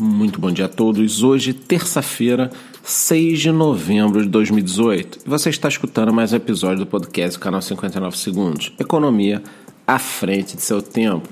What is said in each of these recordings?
Muito bom dia a todos. Hoje, terça-feira, 6 de novembro de 2018. E você está escutando mais um episódio do podcast do canal 59 Segundos. Economia à frente de seu tempo.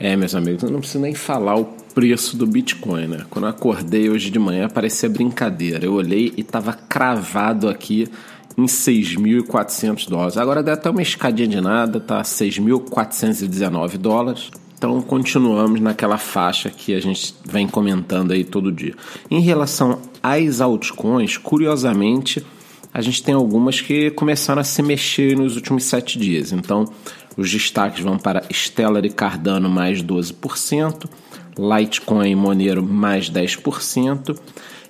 É, meus amigos, eu não preciso nem falar o preço do Bitcoin, né? Quando eu acordei hoje de manhã, parecia brincadeira. Eu olhei e estava cravado aqui em 6.400 dólares. Agora deu até uma escadinha de nada, tá 6.419 dólares. Então continuamos naquela faixa que a gente vem comentando aí todo dia. Em relação às altcoins, curiosamente, a gente tem algumas que começaram a se mexer nos últimos sete dias. Então, os destaques vão para Stellar e Cardano mais 12%, Litecoin e Monero mais 10%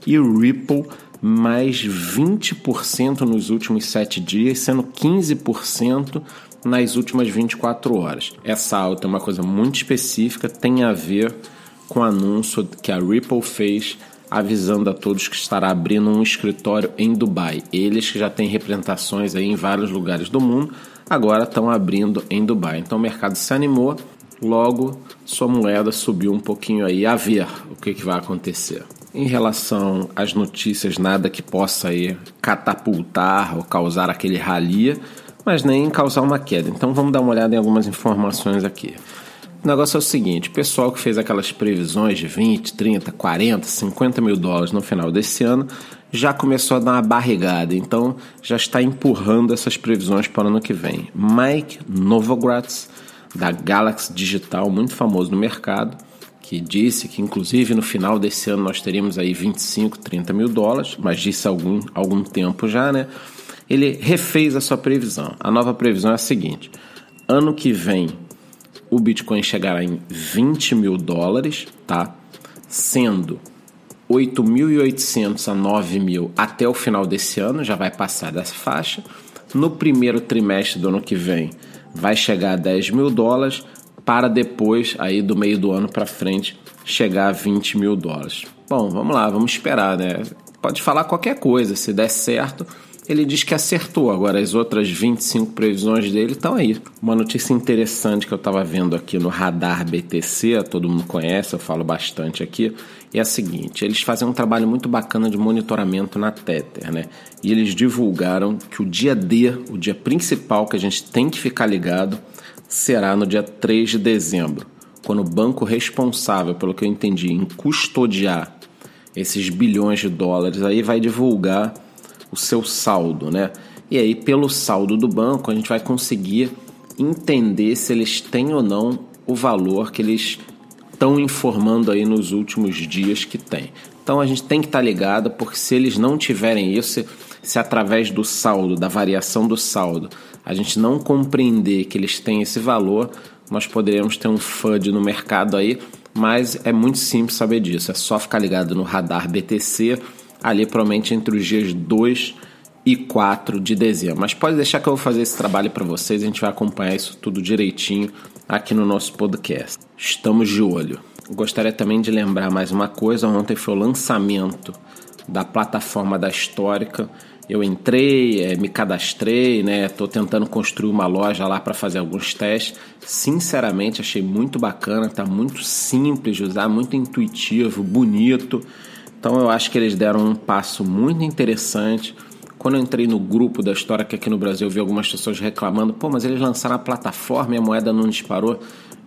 e Ripple mais 20% nos últimos sete dias, sendo 15% nas últimas 24 horas. Essa alta é uma coisa muito específica, tem a ver com o anúncio que a Ripple fez avisando a todos que estará abrindo um escritório em Dubai. Eles que já têm representações aí em vários lugares do mundo, agora estão abrindo em Dubai. Então o mercado se animou, logo sua moeda subiu um pouquinho aí a ver o que, que vai acontecer. Em relação às notícias, nada que possa aí catapultar ou causar aquele ralia, mas nem causar uma queda. Então vamos dar uma olhada em algumas informações aqui. O negócio é o seguinte: o pessoal que fez aquelas previsões de 20, 30, 40, 50 mil dólares no final desse ano já começou a dar uma barrigada, então já está empurrando essas previsões para o ano que vem. Mike Novogratz, da Galaxy Digital, muito famoso no mercado, que disse que inclusive no final desse ano nós teríamos aí 25, 30 mil dólares, mas disse algum, algum tempo já, né? Ele refez a sua previsão. A nova previsão é a seguinte: ano que vem o Bitcoin chegará em 20 mil dólares, tá? Sendo 8.800 a 9 mil até o final desse ano, já vai passar dessa faixa. No primeiro trimestre do ano que vem, vai chegar a 10 mil dólares, para depois, aí do meio do ano para frente, chegar a 20 mil dólares. Bom, vamos lá, vamos esperar, né? Pode falar qualquer coisa, se der certo, ele diz que acertou. Agora, as outras 25 previsões dele estão aí. Uma notícia interessante que eu estava vendo aqui no Radar BTC, todo mundo conhece, eu falo bastante aqui, é a seguinte: eles fazem um trabalho muito bacana de monitoramento na Tether, né? E eles divulgaram que o dia D, o dia principal que a gente tem que ficar ligado, será no dia 3 de dezembro, quando o banco responsável, pelo que eu entendi, em custodiar esses bilhões de dólares aí vai divulgar o seu saldo, né? E aí, pelo saldo do banco, a gente vai conseguir entender se eles têm ou não o valor que eles estão informando aí nos últimos dias que tem. Então a gente tem que estar tá ligado, porque se eles não tiverem isso, se, através do saldo, da variação do saldo, a gente não compreender que eles têm esse valor, nós poderemos ter um FUD no mercado aí, mas é muito simples saber disso. É só ficar ligado no radar BTC ali provavelmente entre os dias 2 e 4 de dezembro. Mas pode deixar que eu vou fazer esse trabalho para vocês, a gente vai acompanhar isso tudo direitinho aqui no nosso podcast. Estamos de olho. Gostaria também de lembrar mais uma coisa: ontem foi o lançamento da plataforma da Histórica. Eu entrei, é, me cadastrei, né? Estou tentando construir uma loja lá para fazer alguns testes. Sinceramente, achei muito bacana, tá muito simples de usar, muito intuitivo, bonito. Então eu acho que eles deram um passo muito interessante. Quando eu entrei no grupo da história que aqui no Brasil eu vi algumas pessoas reclamando, pô, mas eles lançaram a plataforma e a moeda não disparou.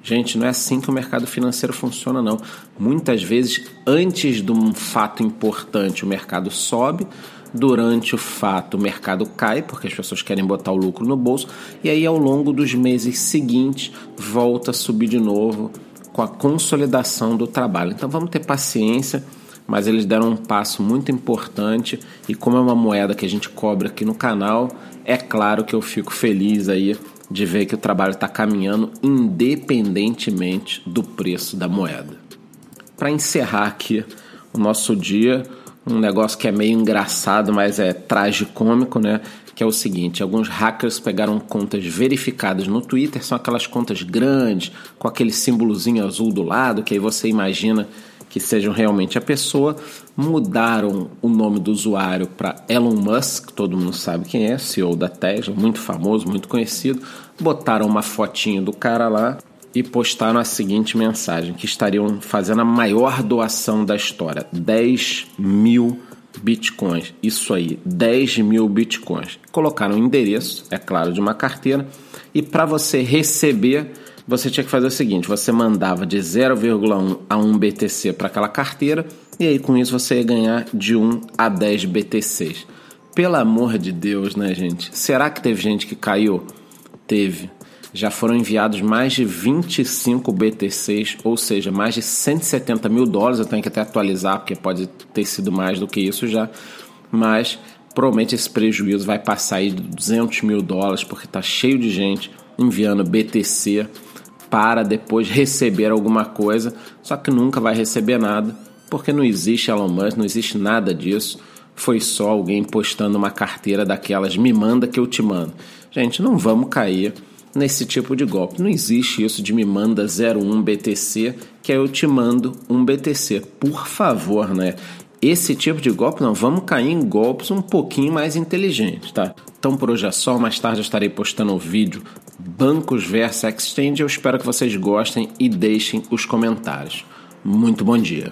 Gente, não é assim que o mercado financeiro funciona, não. Muitas vezes, antes de um fato importante, o mercado sobe, durante o fato, o mercado cai, porque as pessoas querem botar o lucro no bolso, e aí ao longo dos meses seguintes volta a subir de novo com a consolidação do trabalho. Então vamos ter paciência mas eles deram um passo muito importante e como é uma moeda que a gente cobra aqui no canal, é claro que eu fico feliz aí de ver que o trabalho está caminhando independentemente do preço da moeda. Para encerrar aqui o nosso dia, um negócio que é meio engraçado, mas é tragicômico, né? Que é o seguinte: alguns hackers pegaram contas verificadas no Twitter, são aquelas contas grandes, com aquele símbolozinho azul do lado, que aí você imagina que sejam realmente a pessoa, mudaram o nome do usuário para Elon Musk, todo mundo sabe quem é, CEO da Tesla, muito famoso, muito conhecido, botaram uma fotinho do cara lá e postaram a seguinte mensagem: que estariam fazendo a maior doação da história, 10 mil bitcoins. Isso aí, 10 mil bitcoins. Colocaram o endereço, é claro, de uma carteira, e para você receber, você tinha que fazer o seguinte: você mandava de 0,1 a 1 BTC para aquela carteira, e aí com isso você ia ganhar de 1 a 10 BTCs. Pelo amor de Deus, né, gente? Será que teve gente que caiu? Teve já foram enviados mais de 25 BTCs, ou seja, mais de 170 mil dólares. Eu tenho que até atualizar, porque pode ter sido mais do que isso já, mas provavelmente esse prejuízo vai passar aí de 200 mil dólares, porque está cheio de gente enviando BTC para depois receber alguma coisa, só que nunca vai receber nada, porque não existe Elon Musk, não existe nada disso. Foi só alguém postando uma carteira daquelas, me manda que eu te mando. Gente, não vamos cair nesse tipo de golpe. Não existe isso de me manda 01 BTC, que aí eu te mando um BTC. Por favor, né? Esse tipo de golpe não, vamos cair em golpes um pouquinho mais inteligentes, tá? Então por hoje é só, mais tarde eu estarei postando o um vídeo Bancos versus Exchange. Eu espero que vocês gostem e deixem os comentários. Muito bom dia.